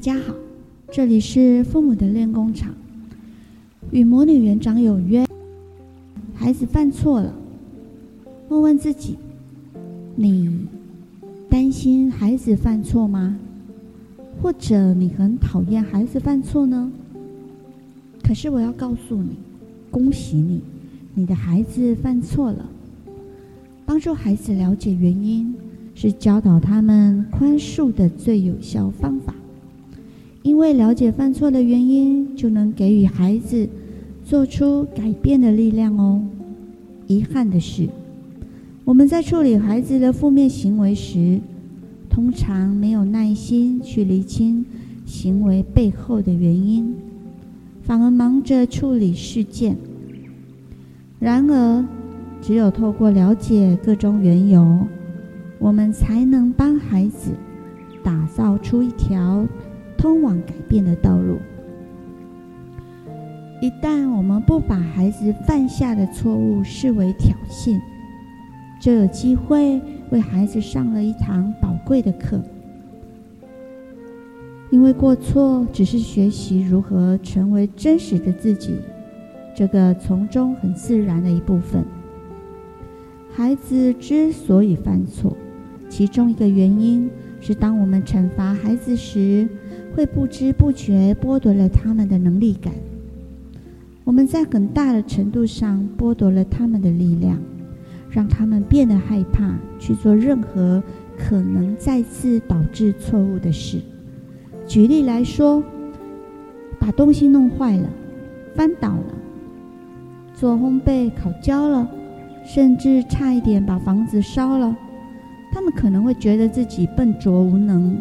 大家好，这里是父母的练功场。与魔女园长有约，孩子犯错了，问问自己：你担心孩子犯错吗？或者你很讨厌孩子犯错呢？可是我要告诉你，恭喜你，你的孩子犯错了。帮助孩子了解原因，是教导他们宽恕的最有效方法。因为了解犯错的原因，就能给予孩子做出改变的力量哦。遗憾的是，我们在处理孩子的负面行为时，通常没有耐心去厘清行为背后的原因，反而忙着处理事件。然而，只有透过了解各种缘由，我们才能帮孩子打造出一条通往改变的道路。一旦我们不把孩子犯下的错误视为挑衅，就有机会为孩子上了一堂宝贵的课。因为过错只是学习如何成为真实的自己，这个从中很自然的一部分。孩子之所以犯错，其中一个原因是，当我们惩罚孩子时，会不知不觉剥夺了他们的能力感。我们在很大的程度上剥夺了他们的力量，让他们变得害怕去做任何可能再次导致错误的事。举例来说，把东西弄坏了、翻倒了，做烘焙烤焦了，甚至差一点把房子烧了，他们可能会觉得自己笨拙无能，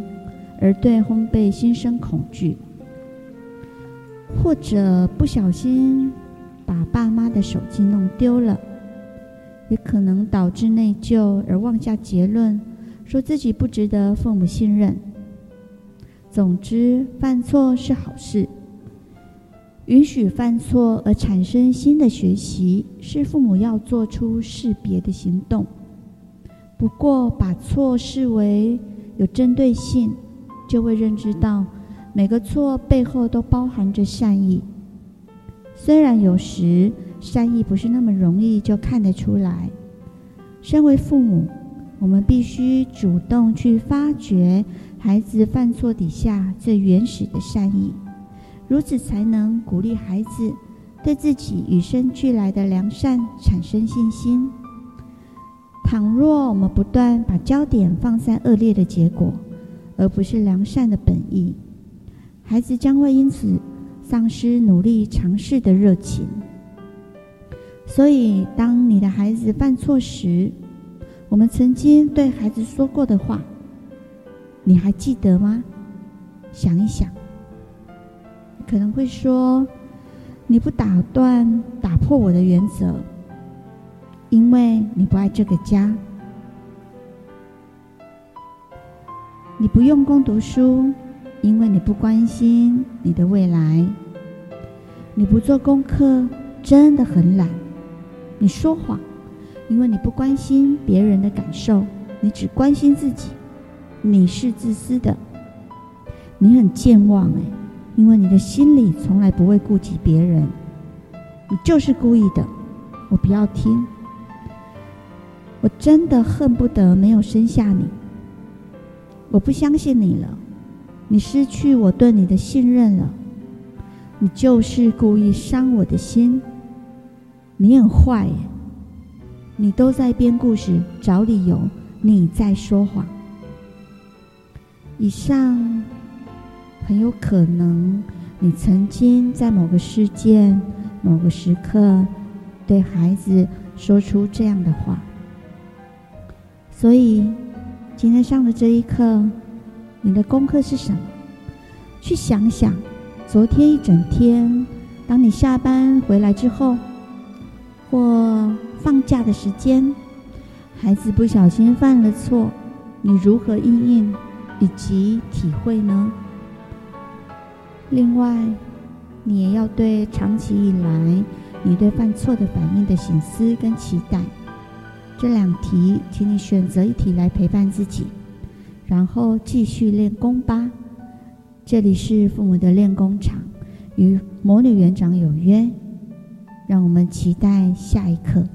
而对烘焙心生恐惧。或者不小心把爸妈的手机弄丢了，也可能导致内疚而妄下结论，说自己不值得父母信任。总之，犯错是好事，允许犯错而产生新的学习，是父母要做出识别的行动。不过，把错视为有针对性，就会认知到。每个错背后都包含着善意，虽然有时善意不是那么容易就看得出来。身为父母，我们必须主动去发掘孩子犯错底下最原始的善意，如此才能鼓励孩子对自己与生俱来的良善产生信心。倘若我们不断把焦点放在恶劣的结果，而不是良善的本意，孩子将会因此丧失努力尝试的热情。所以，当你的孩子犯错时，我们曾经对孩子说过的话，你还记得吗？想一想，可能会说：“你不打断、打破我的原则，因为你不爱这个家。你不用功读书。”因为你不关心你的未来，你不做功课，真的很懒。你说谎，因为你不关心别人的感受，你只关心自己。你是自私的，你很健忘哎，因为你的心里从来不会顾及别人。你就是故意的，我不要听。我真的恨不得没有生下你。我不相信你了。你失去我对你的信任了，你就是故意伤我的心。你很坏，你都在编故事找理由，你在说谎。以上很有可能，你曾经在某个事件、某个时刻对孩子说出这样的话。所以今天上的这一课。你的功课是什么？去想想，昨天一整天，当你下班回来之后，或放假的时间，孩子不小心犯了错，你如何应应以及体会呢？另外，你也要对长期以来你对犯错的反应的省思跟期待，这两题，请你选择一题来陪伴自己。然后继续练功吧。这里是父母的练功场，与魔女园长有约，让我们期待下一课。